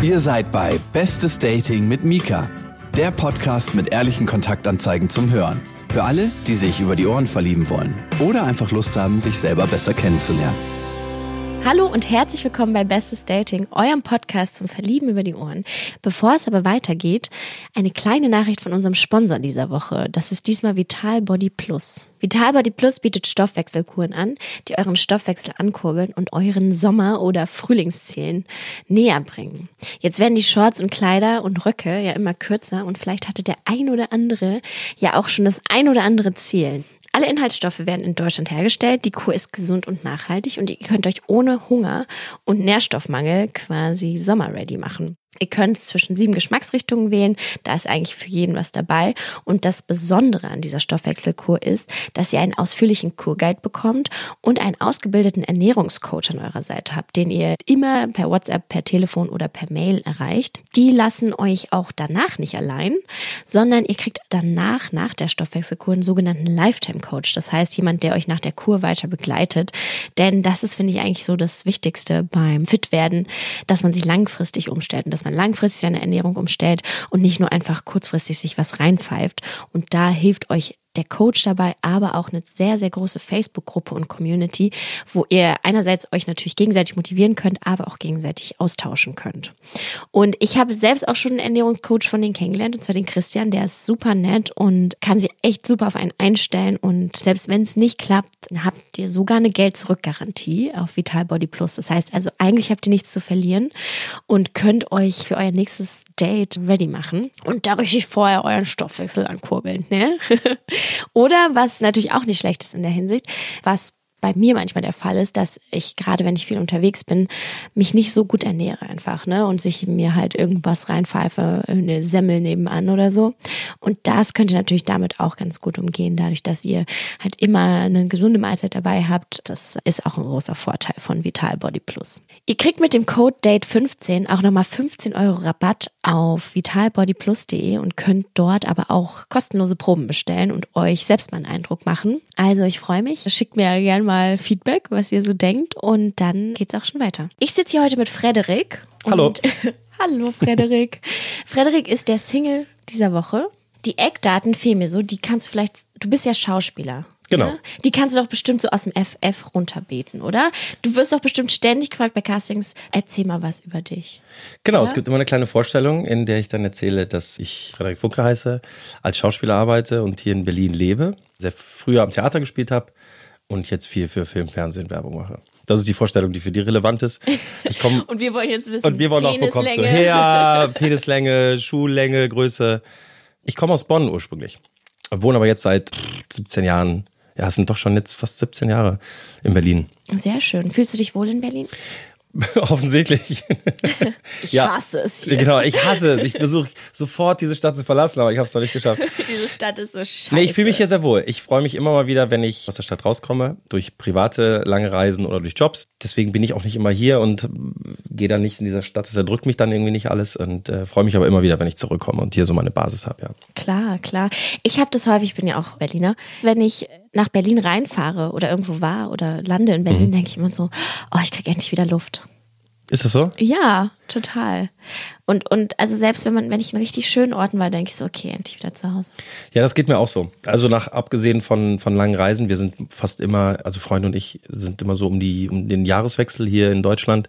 Ihr seid bei Bestes Dating mit Mika, der Podcast mit ehrlichen Kontaktanzeigen zum Hören. Für alle, die sich über die Ohren verlieben wollen oder einfach Lust haben, sich selber besser kennenzulernen. Hallo und herzlich willkommen bei Bestes Dating, eurem Podcast zum Verlieben über die Ohren. Bevor es aber weitergeht, eine kleine Nachricht von unserem Sponsor dieser Woche. Das ist diesmal Vital Body Plus. Vital Body Plus bietet Stoffwechselkuren an, die euren Stoffwechsel ankurbeln und euren Sommer- oder Frühlingszielen näher bringen. Jetzt werden die Shorts und Kleider und Röcke ja immer kürzer und vielleicht hatte der ein oder andere ja auch schon das ein oder andere Ziel. Alle Inhaltsstoffe werden in Deutschland hergestellt. Die Kur ist gesund und nachhaltig und ihr könnt euch ohne Hunger und Nährstoffmangel quasi sommerready machen. Ihr könnt zwischen sieben Geschmacksrichtungen wählen. Da ist eigentlich für jeden was dabei. Und das Besondere an dieser Stoffwechselkur ist, dass ihr einen ausführlichen Kurguide bekommt und einen ausgebildeten Ernährungscoach an eurer Seite habt, den ihr immer per WhatsApp, per Telefon oder per Mail erreicht. Die lassen euch auch danach nicht allein, sondern ihr kriegt danach, nach der Stoffwechselkur, einen sogenannten Lifetime-Coach. Das heißt, jemand, der euch nach der Kur weiter begleitet. Denn das ist, finde ich, eigentlich so das Wichtigste beim Fitwerden, dass man sich langfristig umstellt und dass man man langfristig seine Ernährung umstellt und nicht nur einfach kurzfristig sich was reinpfeift. Und da hilft euch der Coach dabei, aber auch eine sehr, sehr große Facebook-Gruppe und Community, wo ihr einerseits euch natürlich gegenseitig motivieren könnt, aber auch gegenseitig austauschen könnt. Und ich habe selbst auch schon einen Ernährungscoach von denen kennengelernt, und zwar den Christian, der ist super nett und kann sich echt super auf einen einstellen. Und selbst wenn es nicht klappt, habt ihr sogar eine Geld-Zurück-Garantie auf Vital Body Plus. Das heißt also, eigentlich habt ihr nichts zu verlieren und könnt euch für euer nächstes Date ready machen und da richtig vorher euren Stoffwechsel ankurbeln, ne? Oder was natürlich auch nicht schlecht ist in der Hinsicht, was bei mir manchmal der Fall ist, dass ich gerade wenn ich viel unterwegs bin, mich nicht so gut ernähre einfach, ne? Und sich mir halt irgendwas reinpfeife, eine Semmel nebenan oder so. Und das könnt ihr natürlich damit auch ganz gut umgehen, dadurch, dass ihr halt immer eine gesunde Mahlzeit dabei habt. Das ist auch ein großer Vorteil von Vital Body Plus. Ihr kriegt mit dem Code DATE15 auch nochmal 15 Euro Rabatt auf vitalbodyplus.de und könnt dort aber auch kostenlose Proben bestellen und euch selbst mal einen Eindruck machen. Also ich freue mich. Schickt mir gerne mal Feedback, was ihr so denkt. Und dann geht's auch schon weiter. Ich sitze hier heute mit Frederik. Hallo. Hallo, Frederik. Frederik ist der Single dieser Woche. Die Eckdaten fehlen mir so. Die kannst du vielleicht, du bist ja Schauspieler. Genau. Ja? Die kannst du doch bestimmt so aus dem FF runterbeten, oder? Du wirst doch bestimmt ständig gefragt bei Castings, erzähl mal was über dich. Genau, Ja? es gibt immer eine kleine Vorstellung, in der ich dann erzähle, dass ich Frederik Funke heiße, als Schauspieler arbeite und hier in Berlin lebe, sehr früher am Theater gespielt habe und jetzt viel für Film, Fernsehen, Werbung mache. Das ist die Vorstellung, die für die relevant ist. Ich komme Und wir wollen jetzt wissen, und wir wollen auch, wo kommst du her? Penislänge, Schuhlänge, Größe. Ich komme aus Bonn ursprünglich, wohne aber jetzt seit 17 Jahren, ja, es sind doch schon jetzt fast 17 Jahre in Berlin. Sehr schön. Fühlst du dich wohl in Berlin? Offensichtlich. Ich Ja. hasse es hier. Genau, ich hasse es. Ich versuche sofort diese Stadt zu verlassen, aber ich habe es noch nicht geschafft. Diese Stadt ist so scheiße. Nee, ich fühle mich hier sehr wohl. Ich freue mich immer mal wieder, wenn ich aus der Stadt rauskomme, durch private lange Reisen oder durch Jobs. Deswegen bin ich auch nicht immer hier und äh, gehe dann nicht in dieser Stadt. Das erdrückt mich dann irgendwie nicht alles und äh, freue mich aber immer wieder, wenn ich zurückkomme und hier so meine Basis habe, ja. Klar, klar. Ich habe das häufig, ich bin ja auch Berliner. Wenn ich nach Berlin reinfahre oder irgendwo war oder lande in Mhm. Berlin, denke ich immer so, oh, ich krieg endlich wieder Luft. Ist das so? Ja, total. Und, und also selbst wenn man, wenn ich in richtig schönen Orten war, denke ich so, okay, endlich wieder zu Hause. Ja, das geht mir auch so. Also nach abgesehen von von langen Reisen, wir sind fast immer, also Freunde und ich sind immer so um die um den Jahreswechsel hier in Deutschland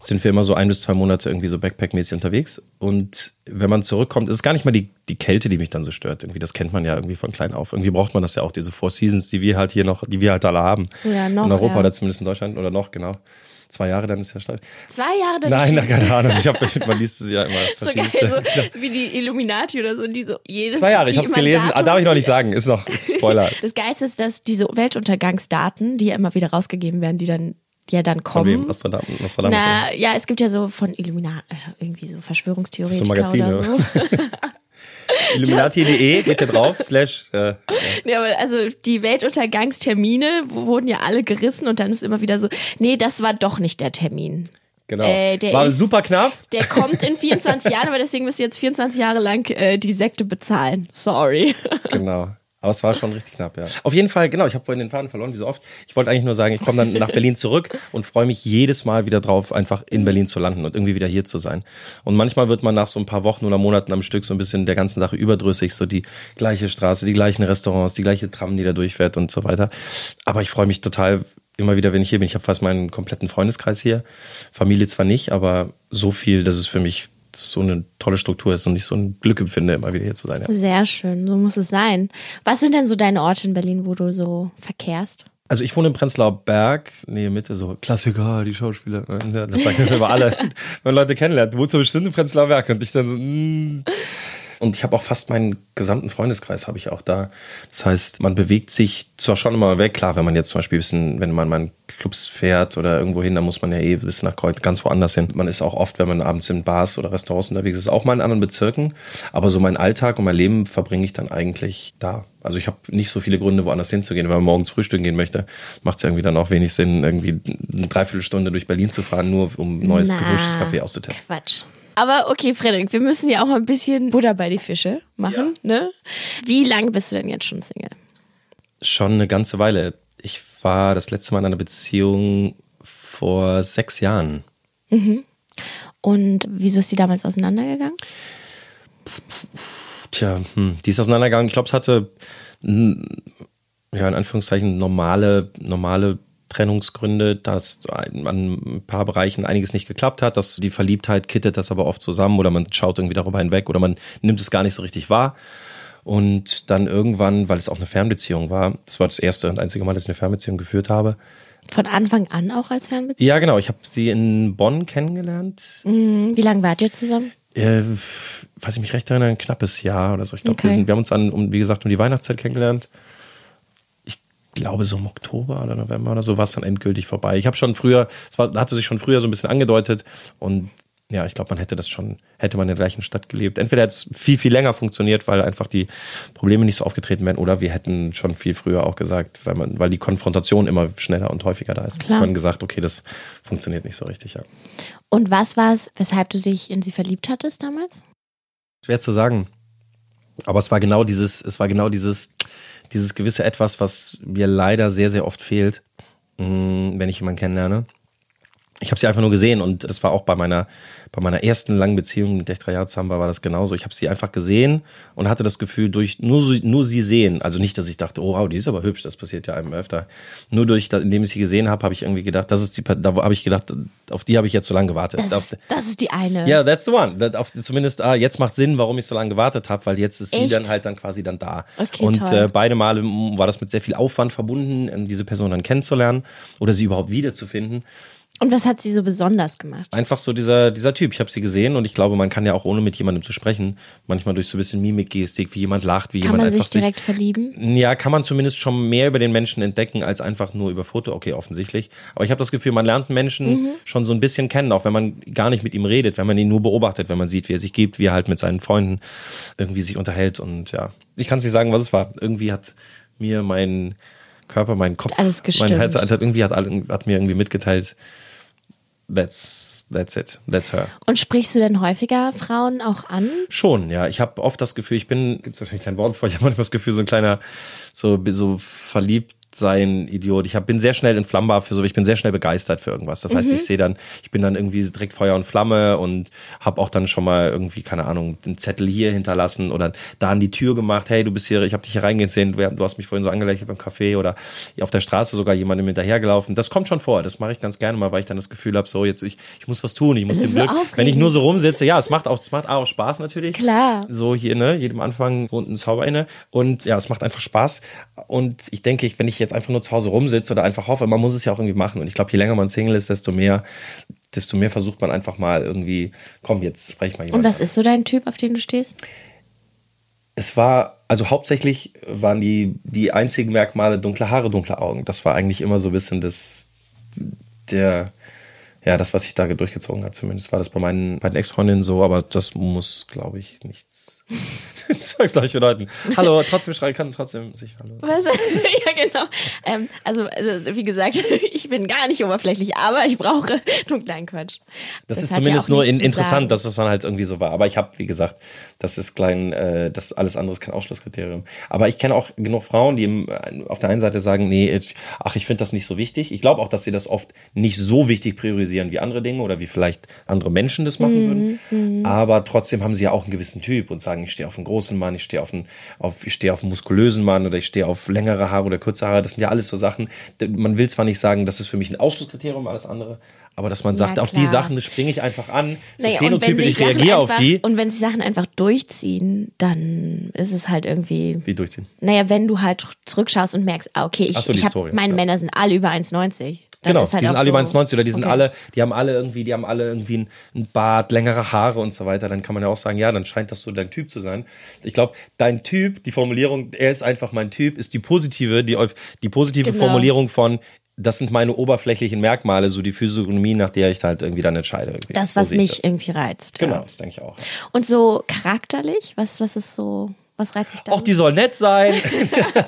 sind wir immer so ein bis zwei Monate irgendwie so Backpack-mäßig unterwegs. Und wenn man zurückkommt, ist es gar nicht mal die die Kälte, die mich dann so stört. Irgendwie das kennt man ja irgendwie von klein auf. Irgendwie braucht man das ja auch diese Four Seasons, die wir halt hier noch, die wir halt alle haben Ja, noch, in Europa ja. oder zumindest in Deutschland oder noch genau. Zwei Jahre, dann ist ja stark. Zwei Jahre dann Nein, na, keine Ahnung. Ich hab, man liest es ja immer. so geil, so wie die Illuminati oder so, die so jedes Zwei Jahre, ich habe es gelesen. Ah, Datum- darf ich noch nicht sagen. Ist noch ist Spoiler. Das Geilste ist, dass diese Weltuntergangsdaten, die ja immer wieder rausgegeben werden, die dann ja dann Von kommen. wem? Nostradamus. Nostradamus Na, ja, es gibt ja so von Illuminati, also irgendwie so ist so oder so. Illuminati.de, geht ihr drauf, slash, äh, Ja, aber also die Weltuntergangstermine wurden ja alle gerissen und dann ist immer wieder so, nee, das war doch nicht der Termin. genau. Äh, der War ist- super knapp. Der kommt in 24 Jahren, aber deswegen müsst ihr jetzt 24 Jahre lang äh, die Sekte bezahlen. Sorry. Genau. Aber es war schon richtig knapp, ja. Auf jeden Fall, genau, ich habe vorhin den Faden verloren, wie so oft. Ich wollte eigentlich nur sagen, ich komme dann nach Berlin zurück und freue mich jedes Mal wieder drauf, einfach in Berlin zu landen und irgendwie wieder hier zu sein. Und manchmal wird man nach so ein paar Wochen oder Monaten am Stück so ein bisschen der ganzen Sache überdrüssig, so die gleiche Straße, die gleichen Restaurants, die gleiche Tram, die da durchfährt und so weiter. Aber ich freue mich total immer wieder, wenn ich hier bin. Ich habe fast meinen kompletten Freundeskreis hier. Familie zwar nicht, aber so viel, dass es für mich so eine tolle Struktur ist und ich so ein Glück empfinde, immer wieder hier zu sein. Ja. Sehr schön, so muss es sein. Was sind denn so deine Orte in Berlin, wo du so verkehrst? Also ich wohne in Prenzlauer Berg, Nähe Mitte, so Klassiker, die Schauspieler. Das sagen wir über alle, wenn man Leute kennenlernt. Wo zum bestimmt in Prenzlauer Berg? Und ich dann so, mm. Und ich habe auch fast meinen gesamten Freundeskreis habe ich auch da. Das heißt, man bewegt sich zwar schon immer weg. Klar, wenn man jetzt zum Beispiel wissen, wenn man mal in Clubs fährt oder irgendwo hin, dann muss man ja eh bis nach Kreuz ganz woanders hin. Man ist auch oft, wenn man abends in Bars oder Restaurants unterwegs ist, auch mal in anderen Bezirken. Aber so mein Alltag und mein Leben verbringe ich dann eigentlich da. Also ich habe nicht so viele Gründe, woanders hinzugehen. Wenn man morgens frühstücken gehen möchte, macht es irgendwie dann auch wenig Sinn, irgendwie eine Dreiviertelstunde durch Berlin zu fahren, nur um neues gefrischtes Kaffee auszutesten. Quatsch. Aber okay, Frederik, wir müssen ja auch ein bisschen Butter bei die Fische machen. Ja. Ne? Wie lange bist du denn jetzt schon Single? Schon eine ganze Weile. Ich war das letzte Mal in einer Beziehung vor sechs Jahren. Mhm. Und wieso ist die damals auseinandergegangen? Tja, hm, die ist auseinandergegangen. Ich glaube, es hatte ja in Anführungszeichen normale normale Trennungsgründe, dass an ein paar Bereichen einiges nicht geklappt hat, dass die Verliebtheit kittet das aber oft zusammen oder man schaut irgendwie darüber hinweg oder man nimmt es gar nicht so richtig wahr. Und dann irgendwann, weil es auch eine Fernbeziehung war, das war das erste und einzige Mal, dass ich eine Fernbeziehung geführt habe. Von Anfang an auch als Fernbeziehung? Ja, genau. Ich habe sie in Bonn kennengelernt. Mhm. Wie lange wart ihr zusammen? Äh, falls ich mich recht erinnere, ein knappes Jahr oder so. Ich glaube, okay. wir, wir haben uns dann, um, wie gesagt, um die Weihnachtszeit kennengelernt glaube so im Oktober oder November oder so war es dann endgültig vorbei. Ich habe schon früher, es war, hatte sich schon früher so ein bisschen angedeutet und ja, ich glaube, man hätte das schon, hätte man in der gleichen Stadt gelebt. Entweder hätte es viel, viel länger funktioniert, weil einfach die Probleme nicht so aufgetreten wären, oder wir hätten schon viel früher auch gesagt, weil man, weil die Konfrontation immer schneller und häufiger da ist. Klar. Man gesagt, okay, das funktioniert nicht so richtig, ja. Und was war es, weshalb du dich in sie verliebt hattest damals? Schwer zu sagen. Aber es war genau dieses, es war genau dieses, dieses gewisse Etwas, was mir leider sehr, sehr oft fehlt, mm, wenn ich jemanden kennenlerne. Ich habe sie einfach nur gesehen und das war auch bei meiner bei meiner ersten langen Beziehung, mit der ich drei Jahre zusammen war, war das genauso. Ich habe sie einfach gesehen und hatte das Gefühl, durch nur, nur sie sehen, also nicht, dass ich dachte, oh wow, die ist aber hübsch, das passiert ja einem öfter. Nur durch, indem ich sie gesehen habe, habe ich irgendwie gedacht, das ist die, da habe ich gedacht, auf die habe ich jetzt so lange gewartet. Das, auf, das ist die eine. Ja, yeah, that's the one. Das, auf, zumindest, ah, jetzt macht Sinn, warum ich so lange gewartet habe, weil jetzt ist Echt? sie dann halt dann quasi dann da. Okay, und äh, beide Male war das mit sehr viel Aufwand verbunden, diese Person dann kennenzulernen oder sie überhaupt wiederzufinden. Und was hat sie so besonders gemacht? Einfach so dieser, dieser Typ. Ich habe sie gesehen und ich glaube, man kann ja auch ohne mit jemandem zu sprechen, manchmal durch so ein bisschen Mimikgestik, wie jemand lacht, wie kann jemand man einfach sich direkt sich, verlieben? Ja, kann man zumindest schon mehr über den Menschen entdecken als einfach nur über Foto. Okay, offensichtlich. Aber ich habe das Gefühl, man lernt Menschen mhm. schon so ein bisschen kennen, auch wenn man gar nicht mit ihm redet, wenn man ihn nur beobachtet, wenn man sieht, wie er sich gibt, wie er halt mit seinen Freunden irgendwie sich unterhält und ja. Ich kann es nicht sagen, was es war. Irgendwie hat mir mein Körper, mein Kopf, mein Herz hat irgendwie hat, hat mir irgendwie mitgeteilt, that's that's it, that's her. Und sprichst du denn häufiger Frauen auch an? Schon, ja. Ich habe oft das Gefühl, ich bin, gibt's wahrscheinlich kein Wort vor, ich habe manchmal das Gefühl, so ein kleiner, so so verliebt sein Idiot. Ich hab, bin sehr schnell entflammbar für so, ich bin sehr schnell begeistert für irgendwas. Das heißt, mhm. ich sehe dann, ich bin dann irgendwie direkt Feuer und Flamme und habe auch dann schon mal irgendwie, keine Ahnung, den Zettel hier hinterlassen oder da an die Tür gemacht, hey, du bist hier, ich habe dich hier reingehen sehen, du hast mich vorhin so angelächelt beim Café oder auf der Straße sogar jemandem hinterhergelaufen. Das kommt schon vor, das mache ich ganz gerne mal, weil ich dann das Gefühl habe, so jetzt, ich, ich muss was tun, ich muss dem Glück, aufregend. wenn ich nur so rumsitze, ja, es macht auch, es macht auch Spaß natürlich. Klar. So hier, ne, jedem Anfang wohnt ein Zauber inne und ja, es macht einfach Spaß und ich denke, wenn ich jetzt einfach nur zu Hause rum rumsitze oder einfach hoffe. Man muss es ja auch irgendwie machen. Und ich glaube, je länger man Single ist, desto mehr, desto mehr versucht man einfach mal irgendwie, komm, jetzt sprech mal jemand. Und was ist so dein Typ, auf den du stehst? Es war, also hauptsächlich waren die, die einzigen Merkmale dunkle Haare, dunkle Augen. Das war eigentlich immer so ein bisschen das, der, ja, das, was sich da durchgezogen hat. Zumindest war das bei meinen, bei den Ex-Freundinnen so, aber das muss, glaube ich, nichts Gleich bedeuten. Hallo, trotzdem schreien kann trotzdem sich Hallo. Was? ja, genau. Ähm, also, also, wie gesagt, ich bin gar nicht oberflächlich, aber ich brauche nur kleinen Quatsch. Das, ist hat ja zumindest nur in, interessant, dass das dann halt irgendwie so war. Aber ich habe, wie gesagt, das ist klein, äh, das alles andere ist kein Ausschlusskriterium. Aber ich kenne auch genug Frauen, die im, auf der einen Seite sagen, nee, ich, ach, ich finde das nicht so wichtig. Ich glaube auch, dass sie das oft nicht so wichtig priorisieren wie andere Dinge oder wie vielleicht andere Menschen das machen würden. Aber trotzdem haben sie ja auch einen gewissen Typ und sagen, ich stehe auf einen großen Mann, ich stehe auf einen, auf, ich stehe auf einen muskulösen Mann oder ich stehe auf längere Haare oder kurze Haare. Das sind ja alles so Sachen. Man will zwar nicht sagen, das ist für mich ein Ausschlusskriterium, alles andere. Aber dass man Ja, sagt, auf die. Sachen springe ich einfach an, so Naja, und wenn Phänotypen, sich ich Sachen reagiere auf die. Und wenn sie Sachen einfach durchziehen, dann ist es halt irgendwie. Wie durchziehen? Naja, wenn du halt zurückschaust und merkst, ah, okay, ich, so, ich hab, Story, meine ja. Männer sind alle über 1,90. Dann Genau, ist halt die sind alle über so- 1,90 oder die sind Okay. alle, die haben alle irgendwie, die haben alle irgendwie ein, ein Bart, längere Haare und so weiter. Dann kann man ja auch sagen, ja, dann scheint das so dein Typ zu sein. Ich glaube, dein Typ, die Formulierung, er ist einfach mein Typ, ist die positive, die, die positive Genau. Formulierung von, das sind meine oberflächlichen Merkmale, so die Physiognomie, nach der ich halt irgendwie dann entscheide. Irgendwie. Das, so was ich mich das. irgendwie reizt. Genau, Ja. das denke ich auch. Und so charakterlich, was, was ist so, was reizt dich da? Auch die soll nett sein.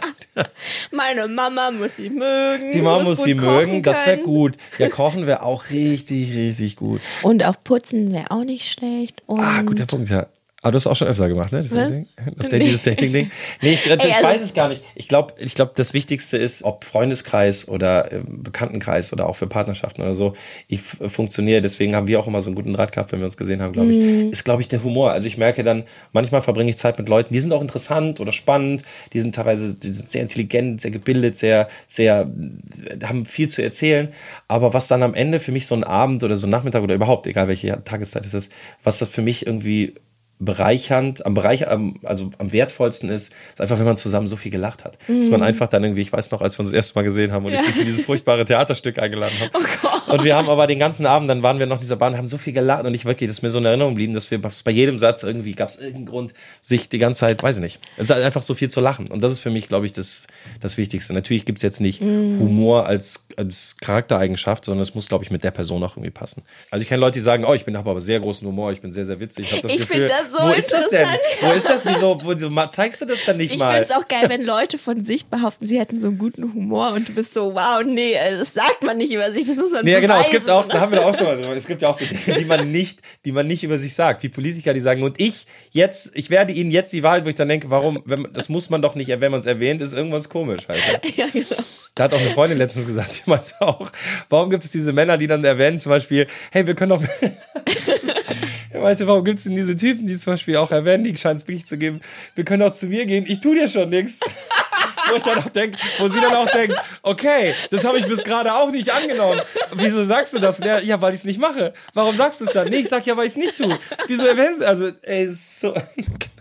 Meine Mama muss sie mögen. Die Mama muss gut sie mögen. Das wäre gut. Ja, kochen wäre auch richtig, richtig gut. Und auch putzen wäre auch nicht schlecht. Und Ah, guter Punkt, ja. Aber du hast auch schon öfter gemacht, ne? Das, das dieses Dating-Ding. Nee, ich, ich also- weiß es gar nicht. Ich glaube, ich glaub, das Wichtigste ist, ob Freundeskreis oder äh, Bekanntenkreis oder auch für Partnerschaften oder so, ich funktioniere. Deswegen haben wir auch immer so einen guten Draht gehabt, wenn wir uns gesehen haben, glaube ich. Mhm. Ist, glaube ich, der Humor. Also ich merke dann, manchmal verbringe ich Zeit mit Leuten, die sind auch interessant oder spannend, die sind teilweise, die sind sehr intelligent, sehr gebildet, sehr, sehr, haben viel zu erzählen. Aber was dann am Ende für mich so ein Abend oder so ein Nachmittag oder überhaupt, egal welche Tageszeit es ist, was das für mich irgendwie bereichernd, am Bereich, am, also am wertvollsten ist, ist einfach, wenn man zusammen so viel gelacht hat. Dass Mhm. man einfach dann irgendwie, ich weiß noch, als wir uns das erste Mal gesehen haben und ich dich für dieses furchtbare Theaterstück eingeladen habe. Oh Und wir haben aber den ganzen Abend, dann waren wir noch in dieser Bahn, haben so viel gelacht und ich wirklich, das ist mir so in Erinnerung geblieben, dass wir bei jedem Satz irgendwie, gab es irgendeinen Grund, sich die ganze Zeit, weiß ich nicht, es ist halt einfach so viel zu lachen. Und das ist für mich, glaube ich, das, das Wichtigste. Natürlich gibt es jetzt nicht Mhm. Humor als, als Charaktereigenschaft, sondern es muss, glaube ich, mit der Person auch irgendwie passen. Also ich kenne Leute, die sagen, oh, ich bin habe aber sehr großen Humor, ich bin sehr, sehr witzig. Ich, das Ich Gefühl, so wo ist das denn? Wo ist das? Wieso, wieso zeigst du das dann nicht Ich mal? find's auch geil, wenn Leute von sich behaupten, sie hätten so einen guten Humor und du bist so, wow, nee, äh, das sagt man nicht über sich, das muss man Nee, ja, genau, es gibt auch, da haben wir auch schon mal es gibt ja auch so Dinge, die man nicht, die man nicht über sich sagt, wie Politiker, die sagen, und ich jetzt, ich werde Ihnen jetzt die Wahrheit, wo ich dann denke, warum, wenn, das muss man doch nicht, wenn man es erwähnt, ist irgendwas komisch, Alter. Ja, genau. Da hat auch eine Freundin letztens gesagt, die meinte auch, warum gibt es diese Männer, die dann erwähnen, zum Beispiel, hey, wir können doch, er meinte, warum gibt es denn diese Typen, die zum Beispiel auch erwähnen, die scheinen es wirklich zu geben, wir können doch zu mir gehen, ich tu dir schon nichts. Wo ich dann auch denk, wo sie dann auch denkt, okay, das habe ich bis gerade auch nicht angenommen. Wieso sagst du das? Ja, weil ich es nicht mache. Warum sagst du es dann? Nee, ich sag ja, weil ich es nicht tue. Wieso erwähnst du? Also, ey, so.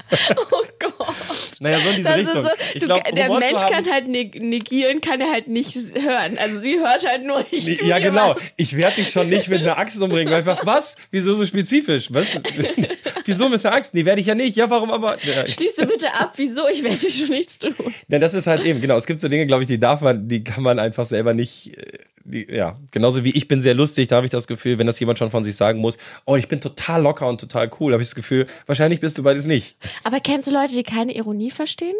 Oh Gott. Naja, so in diese Das Richtung. so, ich du, glaube, der Mensch kann halt neg- negieren, kann er halt nicht hören. Also sie hört halt nur, ich tu Ja, genau. was. Ich werde dich schon nicht mit einer Axt umbringen. Einfach, was? Wieso so spezifisch? Was? Wieso mit einer Axt? Nee, werde ich ja nicht. Ja, warum aber? Ja, Schließ du bitte ab, wieso? Ich werde dir schon nichts tun. Ja, das ist halt eben, genau. Es gibt so Dinge, glaube ich, die darf man, die kann man einfach selber nicht, äh, die, ja. Genauso wie ich bin sehr lustig, da habe ich das Gefühl, wenn das jemand schon von sich sagen muss, oh, ich bin total locker und total cool, habe ich das Gefühl, wahrscheinlich bist du beides nicht. Aber kennst du Leute, die keine Ironie verstehen?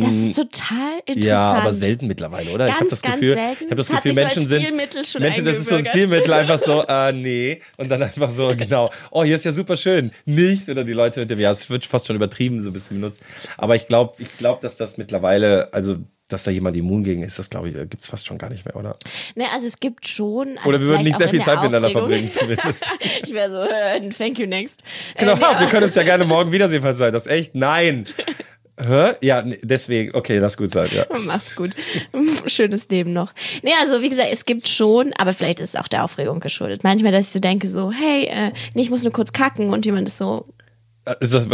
Das ist total interessant. Mm, Ja, aber selten mittlerweile, oder? ich habe Ganz, das Gefühl, selten. ich habe das Das Gefühl, sich so Menschen als sind Menschen, das ist so ein. Stilmittel, einfach so, äh, nee, und dann einfach so, genau, oh, hier ist ja super schön, nicht, oder die Leute mit dem, ja, es wird fast schon übertrieben so ein bisschen benutzt, aber ich glaube, ich glaube, dass das mittlerweile, also dass da jemand immun gegen ist, das glaube ich, gibt's fast schon gar nicht mehr, oder? Ne, also es gibt schon. Also Oder wir würden nicht sehr viel Zeit miteinander verbringen, zumindest. ich wäre so, äh, thank you next. Genau, Äh, wir können uns ja gerne morgen wiedersehen, falls sein. Das echt? Nein. Hä? Ja, deswegen, okay, lass gut sein, ja. Mach's gut. Schönes Leben noch. Nee, also wie gesagt, es gibt schon, aber vielleicht ist es auch der Aufregung geschuldet. Manchmal, dass ich so denke, so, hey, äh, nee, ich muss nur kurz kacken und jemand ist so, Ist das,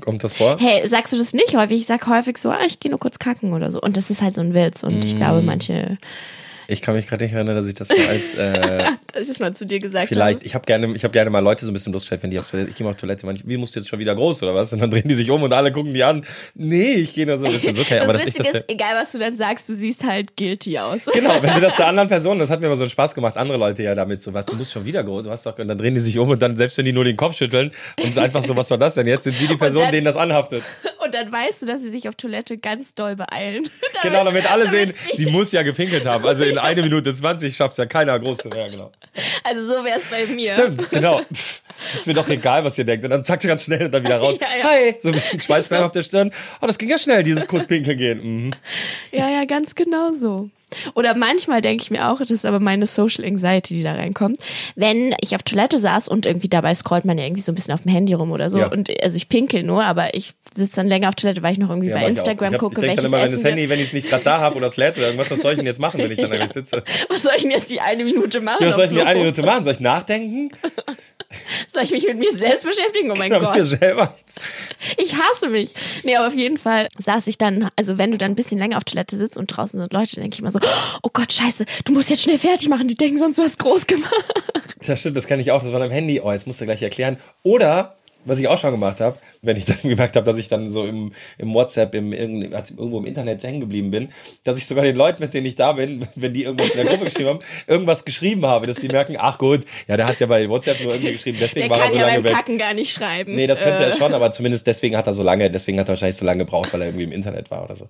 kommt das vor? hey, sagst du das nicht häufig? Ich sag häufig so, ah, ich gehe nur kurz kacken oder so. Und das ist halt so ein Witz. Und ich glaube, Mm. manche Ich kann mich gerade nicht erinnern, dass ich das mal als äh, das ist mal zu dir gesagt vielleicht. habe. Ich habe gerne, ich habe gerne mal Leute so ein bisschen losgestellt, wenn die auf Toilette. Ich gehe mal auf Toilette, manch, wie musst du jetzt schon wieder groß oder was? Und dann drehen die sich um und alle gucken die an. Nee, ich gehe nur so ein bisschen. Okay, das aber das Witzige ist das. ist, egal was du dann sagst, du siehst halt guilty aus. Genau, wenn du das der anderen Person, das hat mir immer so einen Spaß gemacht, andere Leute ja damit so, was, du musst schon wieder groß, was doch, und dann drehen die sich um und dann, selbst wenn die nur den Kopf schütteln und einfach so, was soll das denn? Jetzt sind sie die Person, dann- denen das anhaftet. Und dann weißt du, dass sie sich auf Toilette ganz doll beeilen. Genau, damit alle sehen, damit- sie muss ja gepinkelt haben. Also in eine Minute 20 schafft ja keiner groß zu werden, genau. Also so wäre es bei mir. Stimmt, genau. Das ist mir doch egal, was ihr denkt. Und dann zack, ganz schnell und dann wieder raus. Ja, ja. Hi, so ein bisschen Schweißperlen auf der Stirn. Oh, das ging ja schnell, dieses kurz pinkeln gehen. Mhm. Ja, ja, ganz genau so. Oder manchmal denke ich mir auch, das ist aber meine Social Anxiety, die da reinkommt, wenn ich auf Toilette saß und irgendwie dabei scrollt man ja irgendwie so ein bisschen auf dem Handy rum oder so Ja. und also ich pinkel nur, aber ich sitze dann länger auf Toilette, weil ich noch irgendwie Ja, bei mach ich. Instagram ich hab, gucke, ich denk welches dann immer, wenn das Handy, wenn ich es nicht gerade da habe oder es lädt oder irgendwas, was soll ich denn jetzt machen, wenn ich dann irgendwie sitze? was soll ich denn jetzt die eine Minute machen? Ja, was soll ich denn die eine? Minute machen? Soll ich nachdenken? Soll ich mich mit mir selbst beschäftigen? Oh mein Oder mit Gott. mir selber? Ich hasse mich. Nee, aber auf jeden Fall saß ich dann, also wenn du dann ein bisschen länger auf Toilette sitzt und draußen sind Leute, denke ich immer so, oh Gott, scheiße, du musst jetzt schnell fertig machen, die denken sonst, du hast groß gemacht. Das stimmt, das kann ich auch. Das war am Handy. Oh, jetzt musst du gleich erklären. Oder, was ich auch schon gemacht habe, wenn ich dann gemerkt habe, dass ich dann so im, im WhatsApp, im, irgendwo im Internet hängen geblieben bin, dass ich sogar den Leuten, mit denen ich da bin, wenn die irgendwas in der Gruppe geschrieben haben, irgendwas geschrieben habe, dass die merken, ach gut, ja, der hat ja bei WhatsApp nur irgendwie geschrieben, deswegen Der war er so ja lange beim weg. Kacken gar nicht schreiben. Nee, das könnte Äh, er schon, aber zumindest deswegen hat er so lange, deswegen hat er wahrscheinlich so lange gebraucht, weil er irgendwie im Internet war oder so.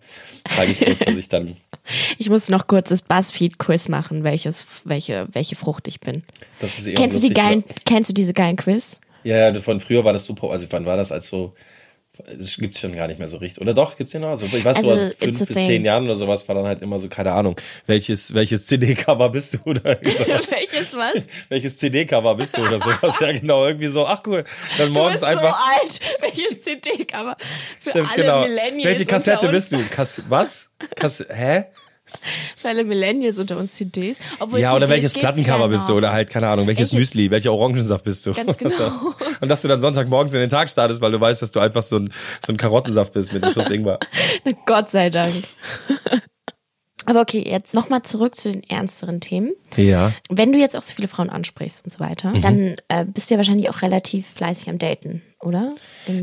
Zeige ich kurz, dass ich dann, Ich muss noch kurz das Buzzfeed-Quiz machen, welches, welche, welche Frucht ich bin. das ist eher Kennst du die lustig, geilen, kennst du diese geilen Quiz? Ja, ja, von früher war das super. Also wann war das als so? Das gibt's schon gar nicht mehr so richtig. Oder doch, gibt's ja noch? Also ich weiß Also, so, it's fünf bis thing. zehn Jahren oder sowas war dann halt immer so, keine Ahnung, welches, welches CD-Cover bist du oder sowas. Welches was? welches CD-Cover bist du oder sowas. Ja, genau, irgendwie so, ach cool. Dann Du morgens bist einfach. so alt. Welches CD-Cover? Für Stimmt, alle genau. Millennials Welche Kassette bist du? Kass, was? Kass, hä? Alle Millennials unter uns CDs. Obwohl Ja, oder CDs welches Plattencover ja bist du? Oder halt, keine Ahnung, welches Welches- Müsli, welcher Orangensaft bist du? Ganz genau. Und dass du dann Sonntagmorgens in den Tag startest, weil du weißt, dass du einfach so ein, so ein Karottensaft bist mit einem Schuss Ingwer. Gott sei Dank. Aber okay, jetzt nochmal zurück zu den ernsteren Themen. Ja. Wenn du jetzt auch so viele Frauen ansprichst und so weiter, Mhm. dann äh, bist du ja wahrscheinlich auch relativ fleißig am Daten, oder?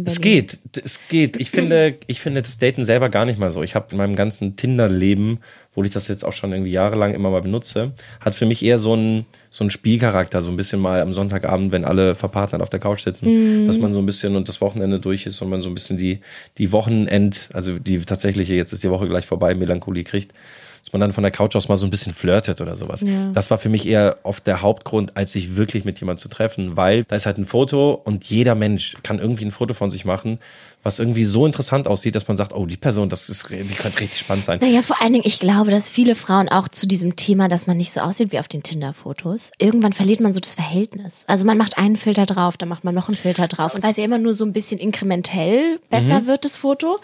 Es geht, es geht. Ich finde, ich finde das Daten selber gar nicht mal so. Ich habe in meinem ganzen Tinder-Leben, obwohl ich das jetzt auch schon irgendwie jahrelang immer mal benutze, hat für mich eher so ein so ein Spielcharakter, so ein bisschen mal am Sonntagabend, wenn alle verpartnert auf der Couch sitzen, dass man so ein bisschen und das Wochenende durch ist und man so ein bisschen die die Wochenend, also die tatsächliche, jetzt ist die Woche gleich vorbei, Melancholie kriegt. Dass man dann von der Couch aus mal so ein bisschen flirtet oder sowas. Ja. Das war für mich eher oft der Hauptgrund, als sich wirklich mit jemand zu treffen, weil da ist halt ein Foto und jeder Mensch kann irgendwie ein Foto von sich machen, was irgendwie so interessant aussieht, dass man sagt, oh, die Person, das ist, die könnte richtig spannend sein. Naja, vor allen Dingen, ich glaube, dass viele Frauen auch zu diesem Thema, dass man nicht so aussieht wie auf den Tinder-Fotos, irgendwann verliert man so das Verhältnis. Also man macht einen Filter drauf, dann macht man noch einen Filter drauf. Und weil es ja immer nur so ein bisschen inkrementell besser wird, das Foto.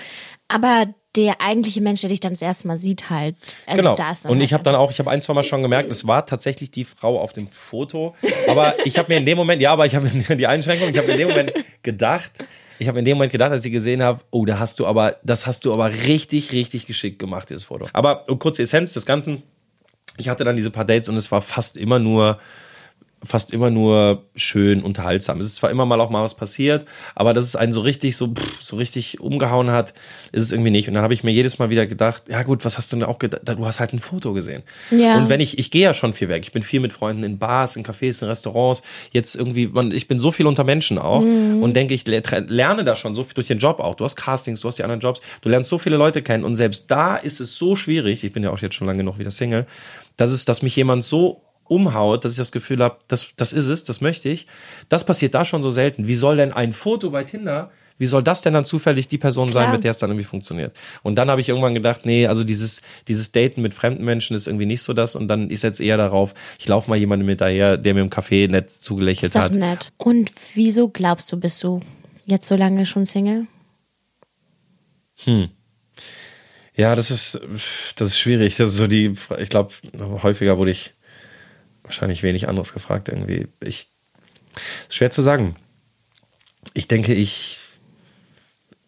Aber der eigentliche Mensch, der dich dann das erste Mal sieht, halt. Also genau. Da ist Und halt ich habe dann auch, ich habe ein, zwei Mal schon gemerkt, es war tatsächlich die Frau auf dem Foto. Aber ich habe mir in dem Moment, ja, aber ich habe die Einschränkung, ich habe in dem Moment gedacht, ich habe in dem Moment gedacht, als ich gesehen habe, oh, da hast du aber, das hast du aber richtig, richtig geschickt gemacht, dieses Foto. Aber um, kurze Essenz des Ganzen. Ich hatte dann diese paar Dates und es war fast immer nur fast immer nur schön unterhaltsam. Es ist zwar immer mal auch mal was passiert, aber dass es einen so richtig so pff, so richtig umgehauen hat, ist es irgendwie nicht. Und dann habe ich mir jedes Mal wieder gedacht, ja gut, was hast du denn auch gedacht? Du hast halt ein Foto gesehen. Ja. Und wenn ich ich gehe ja schon viel weg. Ich bin viel mit Freunden in Bars, in Cafés, in Restaurants. Jetzt irgendwie, man, ich bin so viel unter Menschen auch und denke, ich lerne da schon so viel durch den Job auch. Du hast Castings, du hast die anderen Jobs, du lernst so viele Leute kennen und selbst da ist es so schwierig. Ich bin ja auch jetzt schon lange noch wieder Single, dass es, dass mich jemand so umhaut, dass ich das Gefühl habe, das, das ist es, das möchte ich. Das passiert da schon so selten. Wie soll denn ein Foto bei Tinder, wie soll das denn dann zufällig die Person sein, Klar. mit der es dann irgendwie funktioniert? Und dann habe ich irgendwann gedacht, nee, also dieses, dieses Daten mit fremden Menschen ist irgendwie nicht so das. Und dann ist jetzt eher darauf, ich laufe mal jemandem hinterher, der mir im Café nett zugelächelt hat. nett. Und wieso glaubst du, bist du jetzt so lange schon Single? Ja, das ist, das ist schwierig. Das ist so die, ich glaube, häufiger wurde ich wahrscheinlich wenig anderes gefragt irgendwie. Ich, ist schwer zu sagen. Ich denke, ich,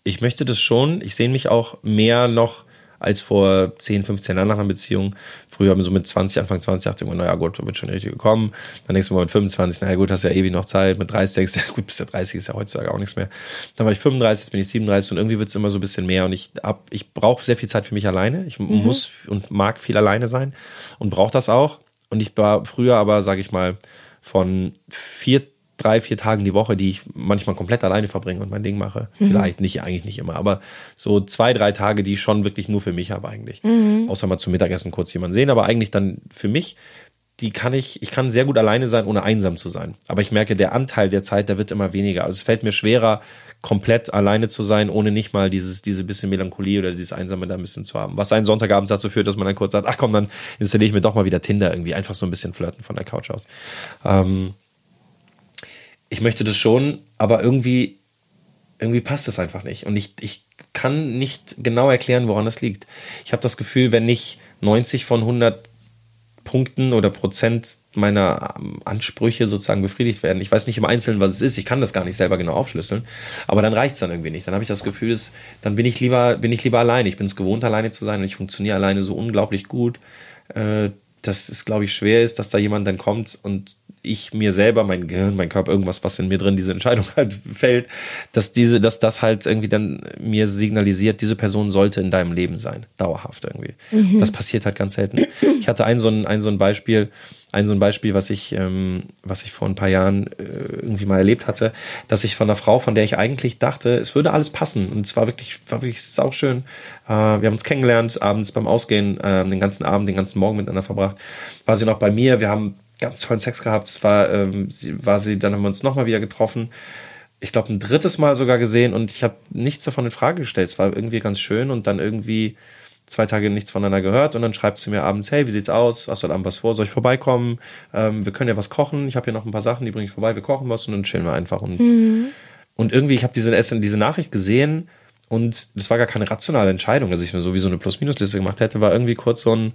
ich möchte das schon. Ich sehe mich auch mehr noch als vor 10, 15 Jahren nach einer Beziehung. Früher haben wir so mit 20, Anfang 20 dachte ich immer, naja gut, da wird schon richtig gekommen. Dann denkst du mal mit 25, naja gut, hast ja ewig noch Zeit. Mit 30 denkst du, ja gut, bis der 30 ist ja heutzutage auch nichts mehr. Dann war ich 35, jetzt bin ich 37 und irgendwie wird es immer so ein bisschen mehr und ich hab, ich brauche sehr viel Zeit für mich alleine. Ich mhm. muss und mag viel alleine sein und brauche das auch. Und ich war früher aber, sage ich mal, von vier drei, vier Tagen die Woche, die ich manchmal komplett alleine verbringe und mein Ding mache. Mhm. Vielleicht nicht, eigentlich nicht immer, aber so zwei, drei Tage, die ich schon wirklich nur für mich habe eigentlich. Mhm. Außer mal zum Mittagessen kurz jemanden sehen, aber eigentlich dann für mich, die kann ich, ich kann sehr gut alleine sein, ohne einsam zu sein. Aber ich merke, der Anteil der Zeit, der wird immer weniger. Also es fällt mir schwerer, komplett alleine zu sein, ohne nicht mal dieses, diese bisschen Melancholie oder dieses Einsame da ein bisschen zu haben. Was einen Sonntagabend dazu führt, dass man dann kurz sagt, ach komm, dann installiere ich mir doch mal wieder Tinder irgendwie. Einfach so ein bisschen flirten von der Couch aus. Ähm, ich möchte das schon, aber irgendwie, irgendwie passt das einfach nicht. Und ich, ich kann nicht genau erklären, woran das liegt. Ich habe das Gefühl, wenn nicht 90 von 100 Punkten oder Prozent meiner ähm, Ansprüche sozusagen befriedigt werden. Ich weiß nicht im Einzelnen, was es ist. Ich kann das gar nicht selber genau aufschlüsseln. Aber dann reicht es dann irgendwie nicht. Dann habe ich das Gefühl, dass, dann bin ich lieber, bin ich lieber alleine. Ich bin es gewohnt, alleine zu sein und ich funktioniere alleine so unglaublich gut, äh, dass es, glaube ich, schwer ist, dass da jemand dann kommt und ich mir selber, mein Gehirn, mein Körper, irgendwas, was in mir drin diese Entscheidung halt fällt, dass diese, dass das halt irgendwie dann mir signalisiert, diese Person sollte in deinem Leben sein, dauerhaft irgendwie. Mhm. Das passiert halt ganz selten. Ich hatte ein so ein, ein so ein Beispiel, ein so ein Beispiel, was ich, ähm, was ich vor ein paar Jahren äh, irgendwie mal erlebt hatte, dass ich von einer Frau, von der ich eigentlich dachte, es würde alles passen und es war wirklich, war wirklich sauschön. Äh, wir haben uns kennengelernt, abends beim Ausgehen, äh, den ganzen Abend, den ganzen Morgen miteinander verbracht. War sie noch bei mir, wir haben ganz tollen Sex gehabt. Es war, ähm, sie, war sie, dann haben wir uns nochmal wieder getroffen. Ich glaube, ein drittes Mal sogar gesehen und ich habe nichts davon in Frage gestellt. Es war irgendwie ganz schön und dann irgendwie zwei Tage nichts voneinander gehört und dann schreibt sie mir abends, hey, wie sieht's aus? Hast du heute Abend was vor? Soll ich vorbeikommen? Ähm, wir können ja was kochen. Ich habe hier noch ein paar Sachen, die bringe ich vorbei. Wir kochen was und dann chillen wir einfach. Und, mhm. und irgendwie, ich habe diese, diese Nachricht gesehen und das war gar keine rationale Entscheidung, dass ich mir so wie so eine Plus-Minus-Liste gemacht hätte, war irgendwie kurz so ein,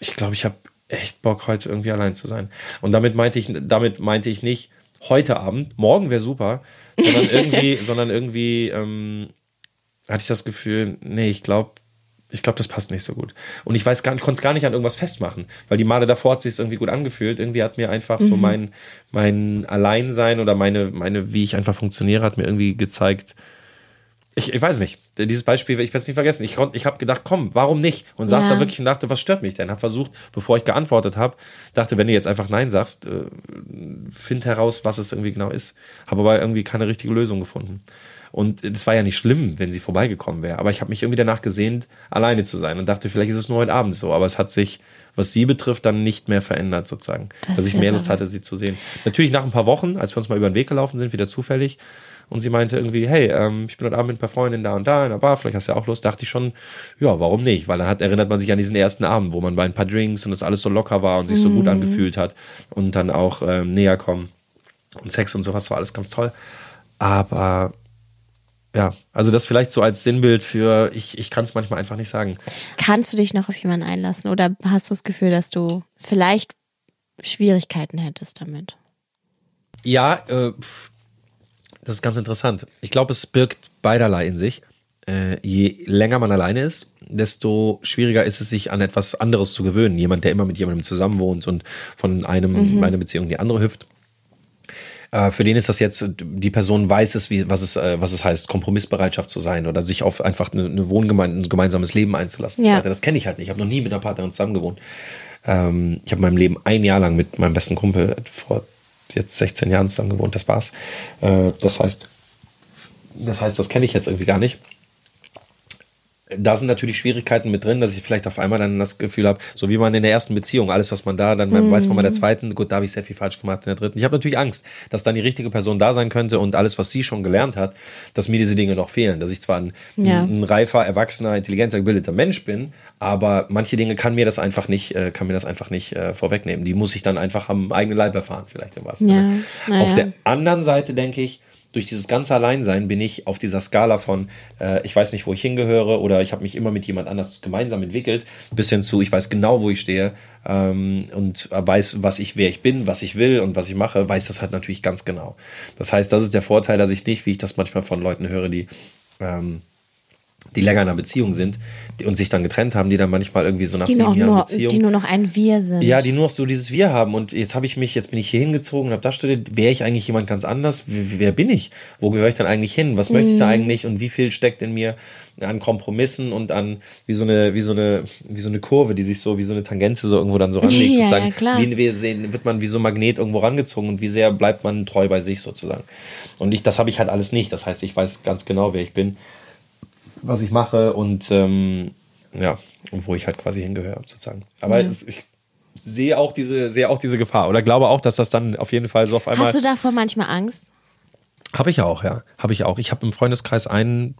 ich glaube, ich habe echt Bock, heute irgendwie allein zu sein. Und damit meinte ich, damit meinte ich nicht heute Abend, morgen wäre super, sondern irgendwie, sondern irgendwie ähm, hatte ich das Gefühl, nee, ich glaube, ich glaube, das passt nicht so gut. Und ich weiß gar nicht, konnte es gar nicht an irgendwas festmachen, weil die Male davor hat sich irgendwie gut angefühlt. Irgendwie hat mir einfach mhm. so mein, mein Alleinsein oder meine, meine, wie ich einfach funktioniere, hat mir irgendwie gezeigt, ich, ich weiß nicht, dieses Beispiel, ich werde es nicht vergessen. Ich, ich habe gedacht, komm, warum nicht? Und saß ja. da wirklich und dachte, was stört mich denn? Habe versucht, bevor ich geantwortet habe, dachte, wenn du jetzt einfach Nein sagst, äh, find heraus, was es irgendwie genau ist. Habe aber irgendwie keine richtige Lösung gefunden. Und es war ja nicht schlimm, wenn sie vorbeigekommen wäre. Aber ich habe mich irgendwie danach gesehnt, alleine zu sein und dachte, vielleicht ist es nur heute Abend so. Aber es hat sich, was sie betrifft, dann nicht mehr verändert sozusagen. Das dass ich mehr Lust hatte, sie zu sehen. Natürlich nach ein paar Wochen, als wir uns mal über den Weg gelaufen sind, wieder zufällig, und sie meinte irgendwie, hey, ähm, ich bin heute Abend mit ein paar Freundinnen da und da in der Bar, vielleicht hast du ja auch Lust. Dachte ich schon, ja, warum nicht? Weil dann hat, erinnert man sich an diesen ersten Abend, wo man bei ein paar Drinks und das alles so locker war und sich mhm. so gut mhm. angefühlt hat und dann auch ähm, näher kommen und Sex und sowas war alles ganz toll. Aber ja, also das vielleicht so als Sinnbild für, ich, ich kann es manchmal einfach nicht sagen. Kannst du dich noch auf jemanden einlassen oder hast du das Gefühl, dass du vielleicht Schwierigkeiten hättest damit? Ja, äh, das ist ganz interessant. Ich glaube, es birgt beiderlei in sich. Äh, je länger man alleine ist, desto schwieriger ist es, sich an etwas anderes zu gewöhnen. Jemand, der immer mit jemandem zusammen wohnt und von einem, mhm. eine Beziehung in die andere hüpft. Äh, für den ist das jetzt, die Person weiß es, wie, was es, äh, was es heißt, Kompromissbereitschaft zu sein oder sich auf einfach eine, eine Wohngemeinde, ein gemeinsames Leben einzulassen. Ja. Das kenne ich halt nicht. Ich habe noch nie mit einer Partnerin zusammen gewohnt. Ähm, ich habe in meinem Leben ein Jahr lang mit meinem besten Kumpel vor jetzt 16 Jahren zusammen gewohnt, das war's. Äh, das heißt, das heißt, das kenne ich jetzt irgendwie gar nicht da sind natürlich Schwierigkeiten mit drin, dass ich vielleicht auf einmal dann das Gefühl habe, so wie man in der ersten Beziehung, alles, was man da, dann mhm. weiß man bei der zweiten, gut, da habe ich sehr viel falsch gemacht in der dritten. Ich habe natürlich Angst, dass dann die richtige Person da sein könnte und alles, was sie schon gelernt hat, dass mir diese Dinge noch fehlen. Dass ich zwar ein, ja. ein, reifer, erwachsener, intelligenter, gebildeter Mensch bin, aber manche Dinge kann mir das einfach nicht, äh, kann mir das einfach nicht äh, vorwegnehmen. Die muss ich dann einfach am eigenen Leib erfahren, vielleicht im wahrsten ja. Auf der anderen Seite denke ich, durch dieses ganze Alleinsein bin ich auf dieser Skala von, äh, ich weiß nicht, wo ich hingehöre oder ich habe mich immer mit jemand anders gemeinsam entwickelt, bis hin zu, ich weiß genau, wo ich stehe ähm, und weiß, was ich, wer ich bin, was ich will und was ich mache, weiß das halt natürlich ganz genau. Das heißt, das ist der Vorteil, dass ich nicht, wie ich das manchmal von Leuten höre, die ähm, die länger in einer Beziehung sind die, und sich dann getrennt haben, die dann manchmal irgendwie so nach Die, sieben Jahren nur, Beziehung. die nur noch ein Wir sind. Ja, die nur noch so dieses Wir haben. Und jetzt habe ich mich, jetzt bin ich hier hingezogen und habe da studiert. Wäre ich eigentlich jemand ganz anders? Wie, wer bin ich? Wo gehöre ich dann eigentlich hin? Was möchte ich Mhm. da eigentlich? Und wie viel steckt in mir an Kompromissen und an wie so eine, wie so eine, wie so eine Kurve, die sich so wie so eine Tangente so irgendwo dann so ranlegt. Ja, sozusagen. ja, klar. Wie wir sehen, wird man wie so ein Magnet irgendwo rangezogen und wie sehr bleibt man treu bei sich sozusagen. Und ich, das habe ich halt alles nicht. Das heißt, ich weiß ganz genau, wer ich bin, was ich mache und ähm, ja, und wo ich halt quasi hingehöre, sozusagen. Aber es, ich sehe auch diese, sehe auch diese Gefahr oder glaube auch, dass das dann auf jeden Fall so auf einmal. Hast du davor manchmal Angst? Habe ich auch, ja. Habe ich auch. Ich habe im Freundeskreis einen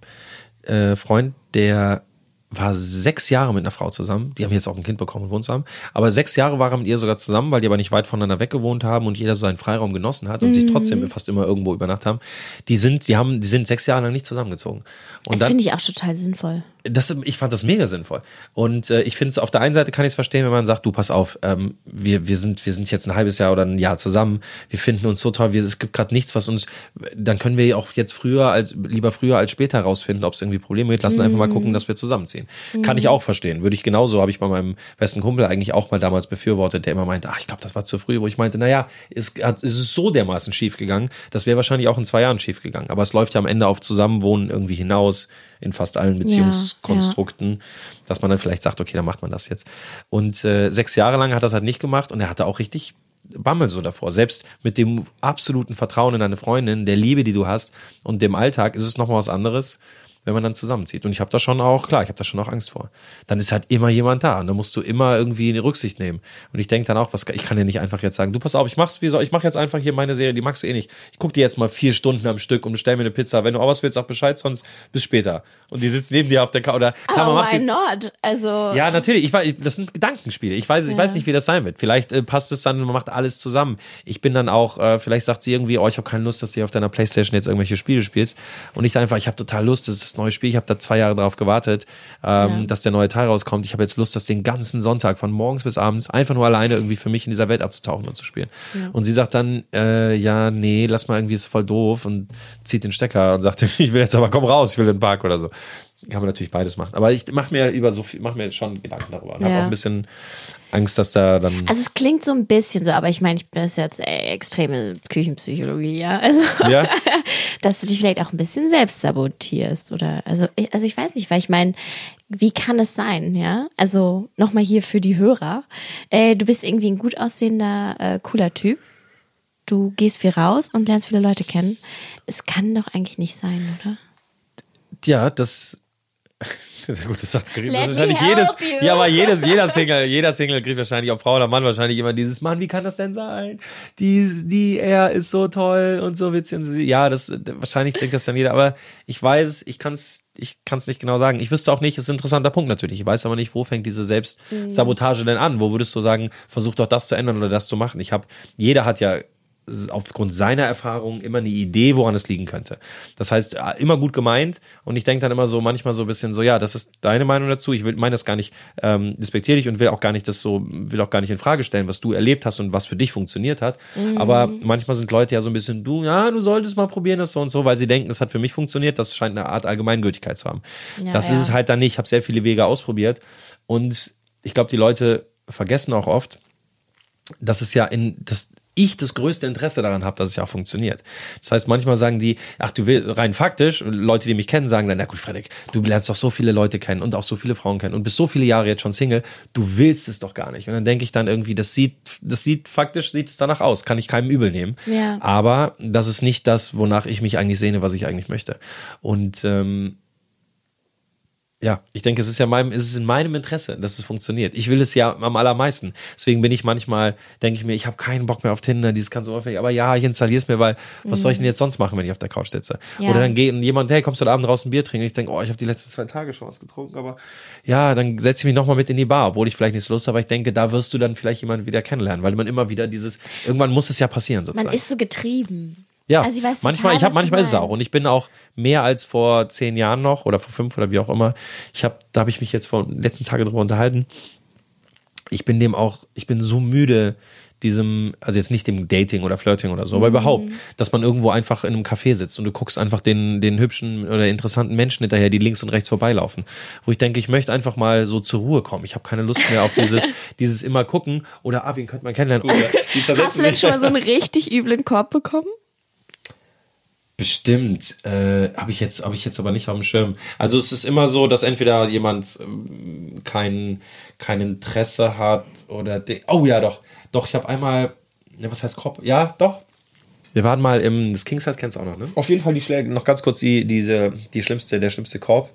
äh, Freund, der war sechs Jahre mit einer Frau zusammen. Die haben jetzt auch ein Kind bekommen und wohnt zusammen. Aber sechs Jahre waren mit ihr sogar zusammen, weil die aber nicht weit voneinander weggewohnt haben und jeder so seinen Freiraum genossen hat und sich trotzdem fast immer irgendwo übernachtet haben. Die sind, die haben, die sind sechs Jahre lang nicht zusammengezogen. Und Das finde ich auch total sinnvoll. Das, ich fand das mega sinnvoll. Und äh, ich finde es auf der einen Seite kann ich es verstehen, wenn man sagt, du pass auf, ähm, wir, wir, sind, wir sind jetzt ein halbes Jahr oder ein Jahr zusammen, wir finden uns so toll, wir, es gibt gerade nichts, was uns, dann können wir auch jetzt früher als lieber früher als später rausfinden, ob es irgendwie Probleme gibt. Lassen einfach mal gucken, dass wir zusammenziehen. Kann ich auch verstehen. Würde ich genauso, habe ich bei meinem besten Kumpel eigentlich auch mal damals befürwortet, der immer meinte, ach, ich glaube, das war zu früh, wo ich meinte, naja, es, hat, es ist so dermaßen schief gegangen, das wäre wahrscheinlich auch in zwei Jahren schief gegangen. Aber es läuft ja am Ende auf Zusammenwohnen irgendwie hinaus in fast allen Beziehungskonstrukten, dass man dann vielleicht sagt, okay, dann macht man das jetzt. Und äh, sechs Jahre lang hat er das halt nicht gemacht und er hatte auch richtig Bammel so davor. Selbst mit dem absoluten Vertrauen in deine Freundin, der Liebe, die du hast und dem Alltag ist es nochmal was anderes, wenn man dann zusammenzieht. Und ich habe da schon auch, klar, ich habe da schon auch Angst vor. Dann ist halt immer jemand da und da musst du immer irgendwie eine Rücksicht nehmen. Und ich denke dann auch, was ich kann ja nicht einfach jetzt sagen, du pass auf, ich mach's wie so, ich mache jetzt einfach hier meine Serie, die magst du eh nicht. Ich guck dir jetzt mal vier Stunden am Stück und bestell mir eine Pizza. Wenn du auch was willst, sag Bescheid, sonst bis später. Und die sitzt neben dir auf der Couch oder klar, macht why not? Also, ja, natürlich. Ich weiß, das sind Gedankenspiele. Ich weiß, ich Ja. weiß nicht, wie das sein wird. Vielleicht äh, passt es dann, man macht alles zusammen. Ich bin dann auch, äh, vielleicht sagt sie irgendwie, oh, ich habe keine Lust, dass du hier auf deiner Playstation jetzt irgendwelche Spiele spielst. Und ich dann einfach, ich habe total Lust, das ist das neue Spiel. Ich habe da zwei Jahre drauf gewartet, ähm, Ja. dass der neue Teil rauskommt. Ich habe jetzt Lust, das den ganzen Sonntag von morgens bis abends einfach nur alleine irgendwie für mich in dieser Welt abzutauchen und zu spielen. Und sie sagt dann, äh, ja, nee, lass mal irgendwie, ist voll doof und zieht den Stecker und sagt, ich will jetzt aber komm raus, ich will in den Park oder so. Kann man natürlich beides machen. Aber ich mache mir über so viel, mache mir schon Gedanken darüber und habe Ja. auch ein bisschen Angst, dass da dann. also es klingt so ein bisschen so, aber ich meine, ich bin das jetzt äh, extreme Küchenpsychologie, ja. Also, Ja? dass du dich vielleicht auch ein bisschen selbst sabotierst oder, also, ich- also ich weiß nicht, weil ich meine, wie kann es sein, ja? Also nochmal hier für die Hörer. Äh, du bist irgendwie ein gut aussehender, äh, cooler Typ. Du gehst viel raus und lernst viele Leute kennen. Es kann doch eigentlich nicht sein, oder? Ja, das. Ja, gut, das sagt wahrscheinlich jedes. you. Ja, aber jedes, jeder Single, jeder Single kriegt wahrscheinlich, ob Frau oder Mann, wahrscheinlich immer dieses, Mann, wie kann das denn sein? Die, die, er ist so toll und so witzig und. Ja, das, wahrscheinlich denkt das dann jeder, aber ich weiß, es, ich kann's, ich kann's nicht genau sagen. Ich wüsste auch nicht, ist ein interessanter Punkt natürlich. Ich weiß aber nicht, wo fängt diese Selbstsabotage denn an? Wo würdest du sagen, versuch doch das zu ändern oder das zu machen? Ich habe, jeder hat ja aufgrund seiner Erfahrungen immer eine Idee, woran es liegen könnte. Das heißt, äh, immer gut gemeint und ich denke dann immer so manchmal so ein bisschen so, ja, das ist deine Meinung dazu. Ich will meine das gar nicht ähm, respektiere dich und will auch gar nicht das so, will auch gar nicht in Frage stellen, was du erlebt hast und was für dich funktioniert hat. Aber manchmal sind Leute ja so ein bisschen, du, ja, du solltest mal probieren das so und so, weil sie denken, es hat für mich funktioniert. Das scheint eine Art Allgemeingültigkeit zu haben. Ja, das ja. ist es halt dann nicht. Ich habe sehr viele Wege ausprobiert und ich glaube, die Leute vergessen auch oft, dass es ja in das ich das größte Interesse daran habe, dass es ja auch funktioniert. Das heißt, manchmal sagen die, ach du willst, rein faktisch, Leute, die mich kennen, sagen dann, na gut, Frederik, du lernst doch so viele Leute kennen und auch so viele Frauen kennen und bist so viele Jahre jetzt schon Single, du willst es doch gar nicht. Und dann denke ich dann irgendwie, das sieht, das sieht faktisch, sieht es danach aus, kann ich keinem übel nehmen. Ja. Aber das ist nicht das, wonach ich mich eigentlich sehne, was ich eigentlich möchte. Und ähm, ja, ich denke, es ist ja meinem, es ist in meinem Interesse, dass es funktioniert. Ich will es ja am allermeisten. Deswegen bin ich manchmal, denke ich mir, ich habe keinen Bock mehr auf Tinder, dieses ganze Oberfläche. Aber ja, ich installiere es mir, weil was soll ich denn jetzt sonst machen, wenn ich auf der Couch sitze? Ja. Oder dann geht jemand, hey, kommst du heute Abend raus ein Bier trinken? Ich denke, oh, ich habe die letzten zwei Tage schon was getrunken, aber ja, dann setze ich mich nochmal mit in die Bar, obwohl ich vielleicht nicht so Lust habe, aber ich denke, da wirst du dann vielleicht jemanden wieder kennenlernen, weil man immer wieder dieses, irgendwann muss es ja passieren sozusagen. Man ist so getrieben. Ja, Also ich weiß manchmal, total, ich habe was manchmal ist es auch und ich bin auch mehr als vor zehn Jahren noch oder vor fünf oder wie auch immer. Ich habe, da habe ich mich jetzt vor den letzten Tage drüber unterhalten. Ich bin dem auch, ich bin so müde diesem, also jetzt nicht dem Dating oder Flirting oder so, aber Mhm. überhaupt, dass man irgendwo einfach in einem Café sitzt und du guckst einfach den, den hübschen oder interessanten Menschen hinterher, die links und rechts vorbeilaufen. Wo ich denke, ich möchte einfach mal so zur Ruhe kommen. Ich habe keine Lust mehr auf dieses, dieses immer gucken oder, ah, wen könnte man kennenlernen? Oder, Hast du denn schon mal so einen richtig üblen Korb bekommen? Bestimmt. Äh, habe ich jetzt, habe ich jetzt aber nicht auf dem Schirm. Also es ist immer so, dass entweder jemand ähm, kein, kein Interesse hat oder de oh ja doch, doch ich habe einmal, ja, was heißt Kopf? Ja, doch. Wir waren mal im, das Kings Size kennst du auch noch, ne? Auf jeden Fall die Schläge, noch ganz kurz die, diese, die schlimmste, der schlimmste Korb.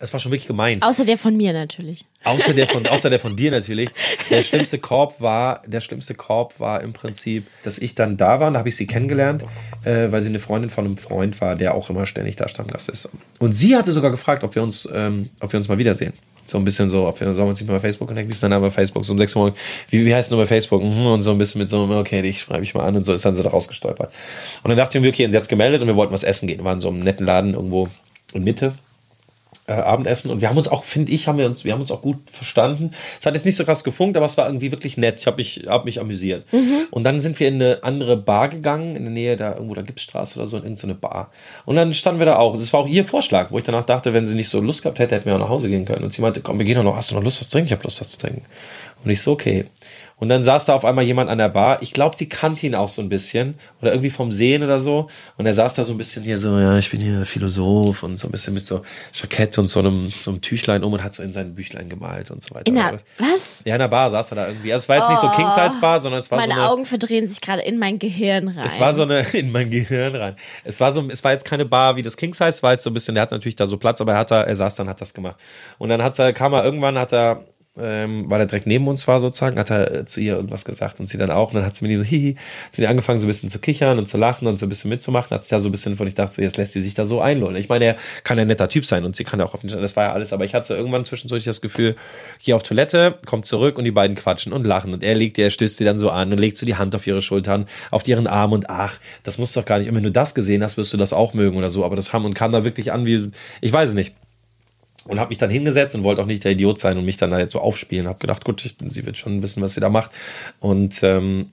Es war schon wirklich gemein. Außer der von mir natürlich. Außer der von, außer der von dir natürlich. Der schlimmste Korb war, der schlimmste Korb war im Prinzip, dass ich dann da war, da habe ich sie kennengelernt, äh, weil sie eine Freundin von einem Freund war, der auch immer ständig da Stammgast ist. Und sie hatte sogar gefragt, ob wir uns, ähm, ob wir uns mal wiedersehen. So ein bisschen so, ob wir, sollen wir uns nicht mal bei Facebook connecten? Wie ist dein Name bei Facebook? So um sechs Uhr, wie, wie heißt du bei Facebook? Mhm, Und so ein bisschen mit so, okay, dich schreibe ich mal an und so ist dann so da rausgestolpert. Und dann dachte ich mir, okay, und sie hat's gemeldet und wir wollten was essen gehen. Wir waren so einem netten Laden irgendwo in Mitte äh, Abendessen und wir haben uns auch, finde ich, haben wir uns, wir haben uns auch gut verstanden. Es hat jetzt nicht so krass gefunkt, aber es war irgendwie wirklich nett. Ich habe mich, hab mich amüsiert. Und dann sind wir in eine andere Bar gegangen, in der Nähe da irgendwo der Gipsstraße oder so, in irgendeine Bar. Und dann standen wir da auch. Es war auch ihr Vorschlag, wo ich danach dachte, wenn sie nicht so Lust gehabt hätte, hätten wir auch nach Hause gehen können. Und sie meinte, komm, wir gehen doch noch, hast du noch Lust was zu trinken? Ich habe Lust was zu trinken. Und ich so, okay. Und dann saß da auf einmal jemand an der Bar. Ich glaube, die kannte ihn auch so ein bisschen. Oder irgendwie vom Sehen oder so. Und er saß da so ein bisschen hier so, ja, ich bin hier Philosoph und so ein bisschen mit so Jackett und so einem, so einem Tüchlein um und hat so in sein Büchlein gemalt und so weiter. In der, was? ja, in der Bar saß er da irgendwie. Also es war jetzt nicht so King-Size-Bar, sondern es war Meine so eine... Augen verdrehen sich gerade in mein Gehirn rein. Es war so eine, in mein Gehirn rein. Es war so, es war jetzt keine Bar wie das King Size, es war jetzt so ein bisschen, der hat natürlich da so Platz, aber er hat da, er saß dann, hat das gemacht. Und dann hat er, kam er irgendwann, hat er, ähm, weil er direkt neben uns war sozusagen, hat er zu ihr irgendwas gesagt und sie dann auch. Und dann hat sie ihm so, hihi, hat sie angefangen so ein bisschen zu kichern und zu lachen und so ein bisschen mitzumachen. Hat sich da so ein bisschen von, ich dachte so, jetzt lässt sie sich da so einlullen. Ich meine, er kann ein netter Typ sein und sie kann auch auf den, das war ja alles, aber ich hatte irgendwann zwischendurch das Gefühl, hier auf Toilette, kommt zurück und die beiden quatschen und lachen und er legt ihr, er stößt sie dann so an und legt so die Hand auf ihre Schultern, auf ihren Arm und ach, das muss doch gar nicht, und wenn du das gesehen hast, wirst du das auch mögen oder so, aber das haben und kam da wirklich an wie, ich weiß es nicht und habe mich dann hingesetzt und wollte auch nicht der Idiot sein und mich dann da jetzt so aufspielen. Habe gedacht, gut, ich, sie wird schon wissen, was sie da macht. Und ähm,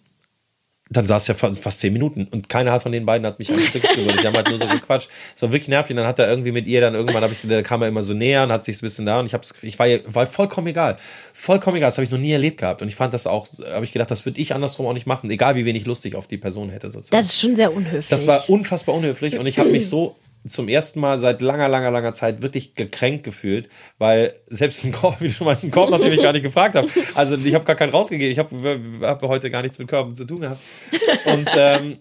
dann saß ja fast, zehn Minuten und keiner von den beiden hat mich wirklich gewürdigt. Die haben halt nur so gequatscht. Es war wirklich nervig. Und dann hat er irgendwie mit ihr dann irgendwann, hab ich, da kam er immer so näher und hat sich ein bisschen da und ich hab's, ich war, war vollkommen egal. Vollkommen egal. Das habe ich noch nie erlebt gehabt. Und ich fand das auch, habe ich gedacht, das würde ich andersrum auch nicht machen. Egal wie wenig lustig auf die Person hätte sozusagen. das ist schon sehr unhöflich. Das war unfassbar unhöflich und ich habe mich so zum ersten Mal seit langer, langer, langer Zeit wirklich gekränkt gefühlt, weil selbst ein Korb, wie du schon meinst, ein Korb, nachdem ich gar nicht gefragt habe. Also ich habe gar keinen rausgegeben. Ich habe hab heute gar nichts mit Körben zu tun gehabt. Und ähm,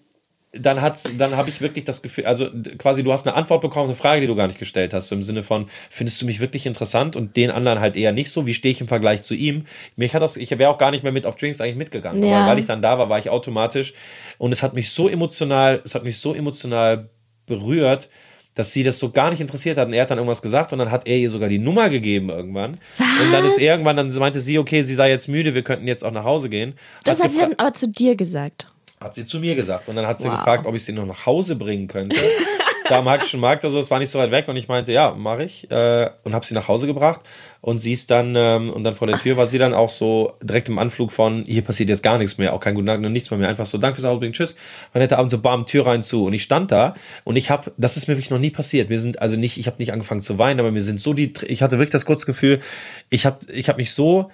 dann hat's, dann habe ich wirklich das Gefühl, also quasi du hast eine Antwort bekommen, eine Frage, die du gar nicht gestellt hast, so im Sinne von, findest du mich wirklich interessant und den anderen halt eher nicht so, wie stehe ich im Vergleich zu ihm? Mich hat das, ich wäre auch gar nicht mehr mit auf Drinks eigentlich mitgegangen, Ja. aber weil ich dann da war, war ich automatisch und es hat mich so emotional, es hat mich so emotional berührt, dass sie das so gar nicht interessiert hat und er hat dann irgendwas gesagt und dann hat er ihr sogar die Nummer gegeben irgendwann. Und dann ist irgendwann, dann meinte sie, okay, sie sei jetzt müde, wir könnten jetzt auch nach Hause gehen. das hat sie gefra- dann aber zu dir gesagt. hat sie zu mir gesagt. Und dann hat sie Wow. gefragt, ob ich sie noch nach Hause bringen könnte. da am Hackischen Markt so, es war nicht so weit weg. Und ich meinte, ja, mache ich. Äh, und habe sie nach Hause gebracht. Und sie ist dann, ähm, und dann vor der Tür war sie dann auch so direkt im Anflug von, hier passiert jetzt gar nichts mehr, auch kein Guten Tag und nichts mehr, mehr. Einfach so, danke fürs Ausbringen, tschüss. Man hätte abends so, bam, Tür rein zu. Und ich stand da und ich habe, das ist mir wirklich noch nie passiert. Wir sind, also nicht, ich habe nicht angefangen zu weinen, aber mir sind so die, ich hatte wirklich das kurze Gefühl, ich habe ich hab mich so,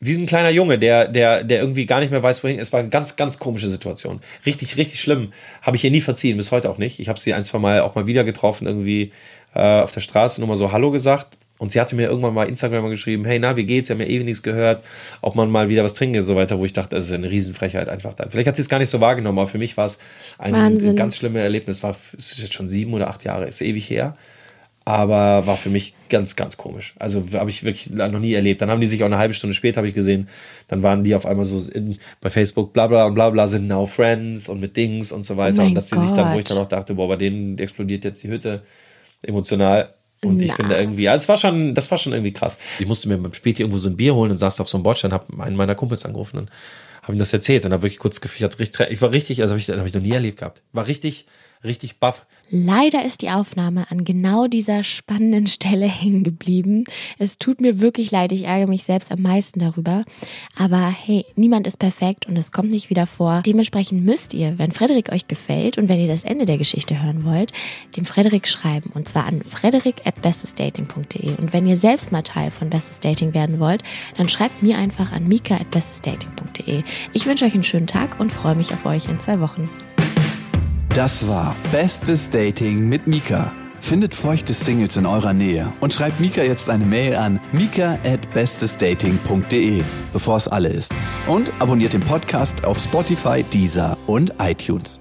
wie ein kleiner Junge, der, der, der irgendwie gar nicht mehr weiß, wohin. Es war eine ganz, ganz komische Situation. Richtig, richtig schlimm. Habe ich ihr nie verziehen, bis heute auch nicht. Ich habe sie ein, zwei Mal auch mal wieder getroffen, irgendwie äh, auf der Straße, nur mal so Hallo gesagt. Und sie hatte mir irgendwann mal Instagram mal geschrieben, hey, na, wie geht's? Wir haben ja ewig nichts gehört, ob man mal wieder was trinken und so weiter, wo ich dachte, das ist eine Riesenfrechheit einfach dann. Vielleicht hat sie es gar nicht so wahrgenommen, aber für mich war es ein, ein ganz schlimmes Erlebnis. War, es ist jetzt schon sieben oder acht Jahre, ist ewig her aber war für mich ganz, ganz komisch. Also habe ich wirklich noch nie erlebt. Dann haben die sich auch eine halbe Stunde später, habe ich gesehen, dann waren die auf einmal so in, bei Facebook, bla bla und bla bla, sind now friends und mit Dings und so weiter. Oh und dass die sich dann, wo ich dann auch dachte, boah, bei denen explodiert jetzt die Hütte emotional. Und ich Na. bin da irgendwie, ja, es war schon, das war schon irgendwie krass. Ich musste mir beim Späti irgendwo so ein Bier holen und saß auf so einem Bordstein, habe einen meiner Kumpels angerufen und habe ihm das erzählt und habe wirklich kurz gefühlt, ich war richtig, also hab ich, hab ich noch nie erlebt gehabt. War richtig, richtig baff. Leider ist die Aufnahme an genau dieser spannenden Stelle hängen geblieben. Es tut mir wirklich leid, ich ärgere mich selbst am meisten darüber. Aber hey, niemand ist perfekt und es kommt nicht wieder vor. Dementsprechend müsst ihr, wenn Frederik euch gefällt und wenn ihr das Ende der Geschichte hören wollt, dem Frederik schreiben. Und zwar an frederik.bestesdating.de. Und wenn ihr selbst mal Teil von Bestes Dating werden wollt, dann schreibt mir einfach an mika.bestesdating.de. Ich wünsche euch einen schönen Tag und freue mich auf euch in zwei Wochen. Das war Bestes Dating mit Mika. Findet feuchte Singles in eurer Nähe und schreibt Mika jetzt eine Mail an mika at bestesdating.de, bevor es alle ist. Und abonniert den Podcast auf Spotify, Deezer und iTunes.